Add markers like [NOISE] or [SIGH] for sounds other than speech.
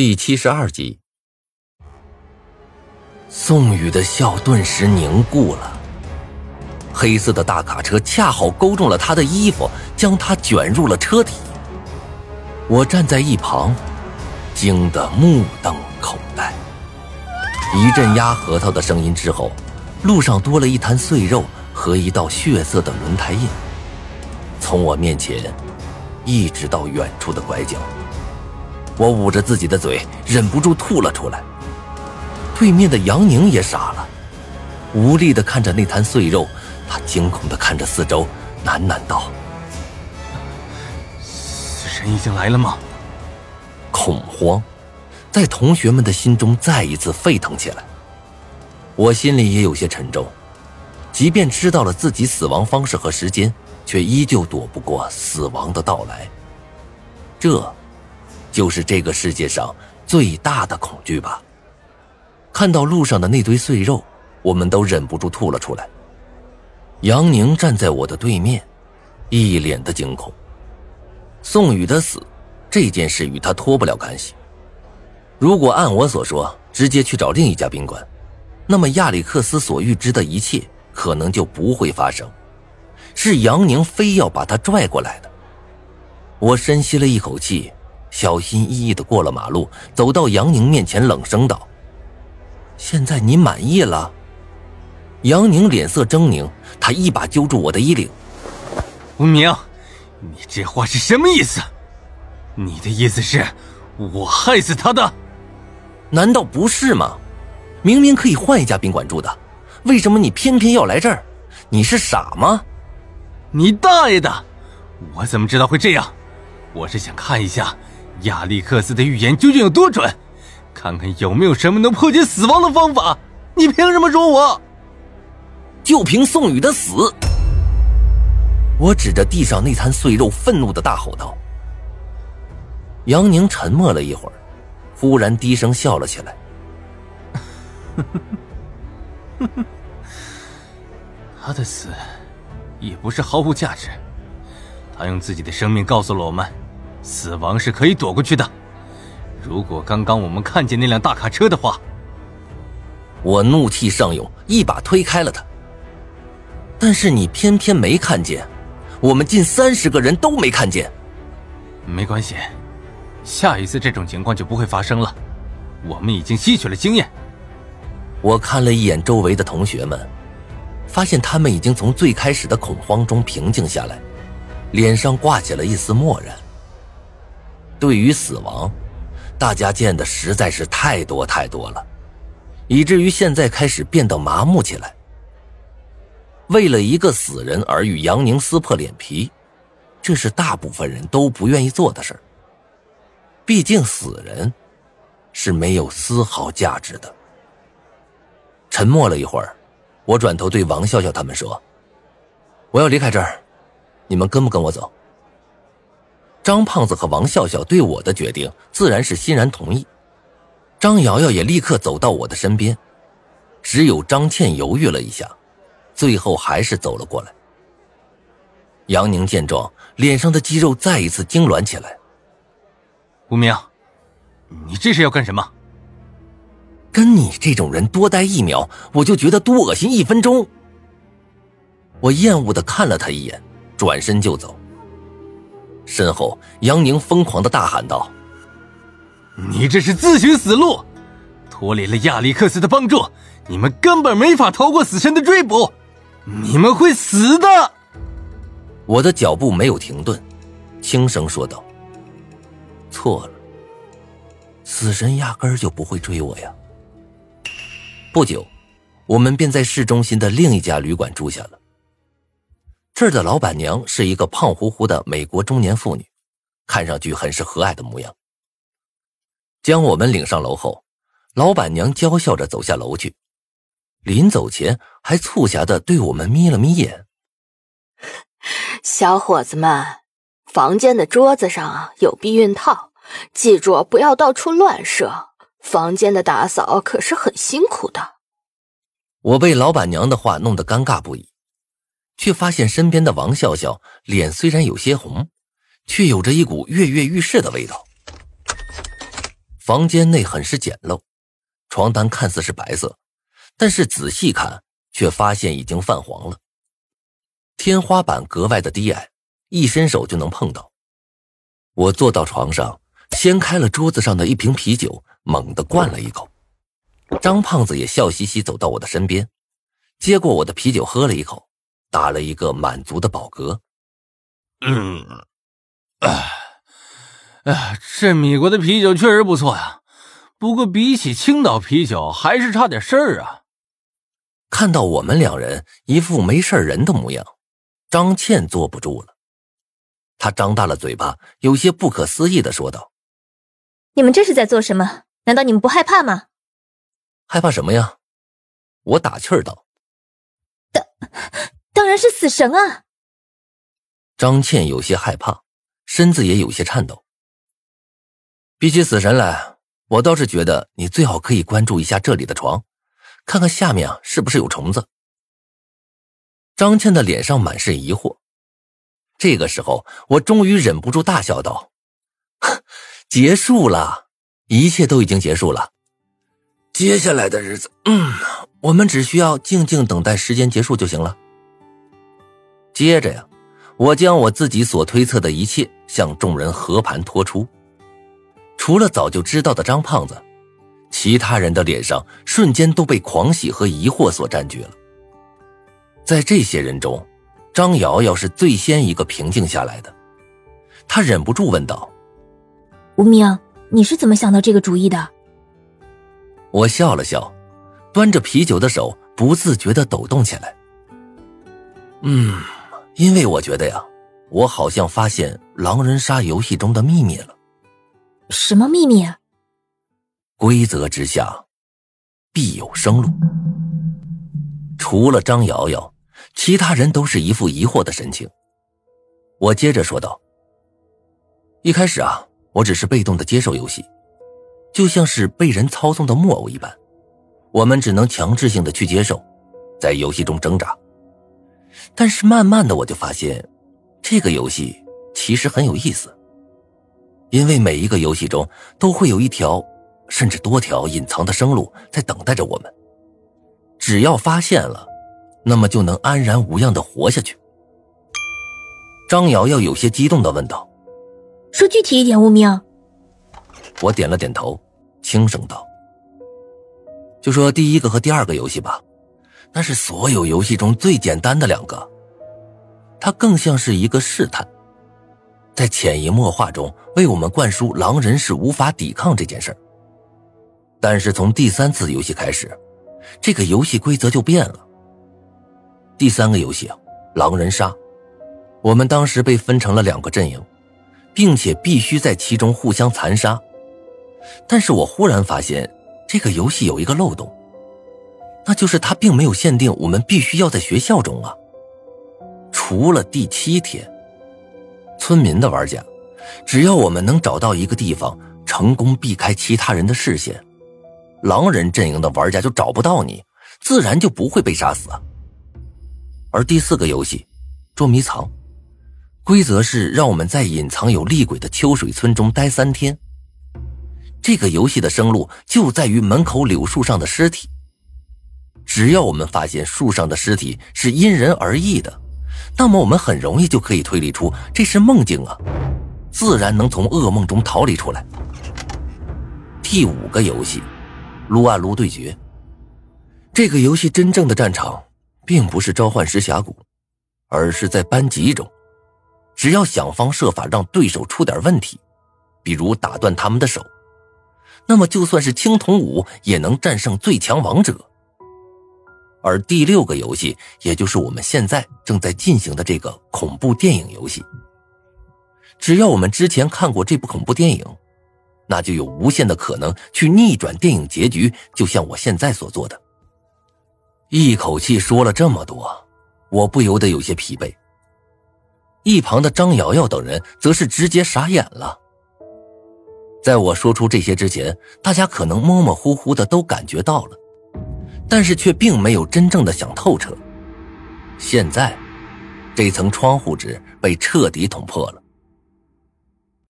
第七十二集，宋宇的笑顿时凝固了。黑色的大卡车恰好勾中了他的衣服，将他卷入了车底。我站在一旁，惊得目瞪口呆。一阵压核桃的声音之后，路上多了一滩碎肉和一道血色的轮胎印。从我面前，一直到远处的拐角。我捂着自己的嘴，忍不住吐了出来。对面的杨宁也傻了，无力的看着那滩碎肉，他惊恐的看着四周，喃喃道：“死神已经来了吗？”恐慌在同学们的心中再一次沸腾起来。我心里也有些沉重，即便知道了自己死亡方式和时间，却依旧躲不过死亡的到来。这。就是这个世界上最大的恐惧吧。看到路上的那堆碎肉，我们都忍不住吐了出来。杨宁站在我的对面，一脸的惊恐。宋宇的死，这件事与他脱不了干系。如果按我所说，直接去找另一家宾馆，那么亚历克斯所预知的一切可能就不会发生。是杨宁非要把他拽过来的。我深吸了一口气。小心翼翼的过了马路，走到杨宁面前，冷声道：“现在你满意了？”杨宁脸色狰狞，他一把揪住我的衣领：“吴明，你这话是什么意思？你的意思是，我害死他的？难道不是吗？明明可以换一家宾馆住的，为什么你偏偏要来这儿？你是傻吗？你大爷的！我怎么知道会这样？我是想看一下。”亚历克斯的预言究竟有多准？看看有没有什么能破解死亡的方法？你凭什么说我？就凭宋宇的死！我指着地上那滩碎肉，愤怒的大吼道。杨宁沉默了一会儿，忽然低声笑了起来：“ [LAUGHS] 他的死也不是毫无价值，他用自己的生命告诉了我们。”死亡是可以躲过去的。如果刚刚我们看见那辆大卡车的话，我怒气上涌，一把推开了他。但是你偏偏没看见，我们近三十个人都没看见。没关系，下一次这种情况就不会发生了。我们已经吸取了经验。我看了一眼周围的同学们，发现他们已经从最开始的恐慌中平静下来，脸上挂起了一丝漠然。对于死亡，大家见的实在是太多太多了，以至于现在开始变得麻木起来。为了一个死人而与杨宁撕破脸皮，这是大部分人都不愿意做的事毕竟死人是没有丝毫价值的。沉默了一会儿，我转头对王笑笑他们说：“我要离开这儿，你们跟不跟我走？”张胖子和王笑笑对我的决定自然是欣然同意，张瑶瑶也立刻走到我的身边，只有张倩犹豫了一下，最后还是走了过来。杨宁见状，脸上的肌肉再一次痉挛起来。无名，你这是要干什么？跟你这种人多待一秒，我就觉得多恶心一分钟。我厌恶的看了他一眼，转身就走。身后，杨宁疯狂的大喊道：“你这是自寻死路！脱离了亚历克斯的帮助，你们根本没法逃过死神的追捕，你们会死的！”我的脚步没有停顿，轻声说道：“错了，死神压根儿就不会追我呀。”不久，我们便在市中心的另一家旅馆住下了。这儿的老板娘是一个胖乎乎的美国中年妇女，看上去很是和蔼的模样。将我们领上楼后，老板娘娇笑着走下楼去，临走前还促狭的对我们眯了眯眼：“小伙子们，房间的桌子上有避孕套，记住不要到处乱射。房间的打扫可是很辛苦的。”我被老板娘的话弄得尴尬不已。却发现身边的王笑笑脸虽然有些红，却有着一股跃跃欲试的味道。房间内很是简陋，床单看似是白色，但是仔细看却发现已经泛黄了。天花板格外的低矮，一伸手就能碰到。我坐到床上，掀开了桌子上的一瓶啤酒，猛地灌了一口。张胖子也笑嘻嘻走到我的身边，接过我的啤酒喝了一口，打了一个满足的饱嗝。嗯，哎，哎，这米国的啤酒确实不错呀，不过比起青岛啤酒，还是差点事儿啊。看到我们两人一副没事人的模样，张倩坐不住了，她张大了嘴巴，有些不可思议的说道：“你们这是在做什么？难道你们不害怕吗？”害怕什么呀？我打气儿道：“当当然是死神啊！”张倩有些害怕，身子也有些颤抖。比起死神来，我倒是觉得你最好可以关注一下这里的床，看看下面啊是不是有虫子。张倩的脸上满是疑惑。这个时候，我终于忍不住大笑道：“ [LAUGHS] 结束了，一切都已经结束了。”接下来的日子，嗯，我们只需要静静等待时间结束就行了。接着呀，我将我自己所推测的一切向众人和盘托出。除了早就知道的张胖子，其他人的脸上瞬间都被狂喜和疑惑所占据了。在这些人中，张瑶瑶是最先一个平静下来的，她忍不住问道：“无名，你是怎么想到这个主意的？”我笑了笑，端着啤酒的手不自觉的抖动起来。嗯，因为我觉得呀，我好像发现狼人杀游戏中的秘密了。什么秘密？啊规则之下，必有生路。除了张瑶瑶，其他人都是一副疑惑的神情。我接着说道：“一开始啊，我只是被动的接受游戏。”就像是被人操纵的木偶一般，我们只能强制性的去接受，在游戏中挣扎。但是慢慢的，我就发现，这个游戏其实很有意思。因为每一个游戏中都会有一条，甚至多条隐藏的生路在等待着我们。只要发现了，那么就能安然无恙的活下去。张瑶瑶有些激动的问道：“说具体一点，无名。”我点了点头，轻声道：“就说第一个和第二个游戏吧，那是所有游戏中最简单的两个。它更像是一个试探，在潜移默化中为我们灌输狼人是无法抵抗这件事。但是从第三次游戏开始，这个游戏规则就变了。第三个游戏啊，狼人杀，我们当时被分成了两个阵营，并且必须在其中互相残杀。”但是我忽然发现，这个游戏有一个漏洞，那就是它并没有限定我们必须要在学校中啊。除了第七天，村民的玩家，只要我们能找到一个地方，成功避开其他人的视线，狼人阵营的玩家就找不到你，自然就不会被杀死。而第四个游戏，捉迷藏，规则是让我们在隐藏有厉鬼的秋水村中待三天。这个游戏的生路就在于门口柳树上的尸体。只要我们发现树上的尸体是因人而异的，那么我们很容易就可以推理出这是梦境啊，自然能从噩梦中逃离出来。第五个游戏，撸啊撸对决。这个游戏真正的战场，并不是召唤师峡谷，而是在班级中。只要想方设法让对手出点问题，比如打断他们的手。那么，就算是青铜五也能战胜最强王者。而第六个游戏，也就是我们现在正在进行的这个恐怖电影游戏，只要我们之前看过这部恐怖电影，那就有无限的可能去逆转电影结局。就像我现在所做的。一口气说了这么多，我不由得有些疲惫。一旁的张瑶瑶等人则是直接傻眼了。在我说出这些之前，大家可能模模糊糊的都感觉到了，但是却并没有真正的想透彻。现在，这层窗户纸被彻底捅破了。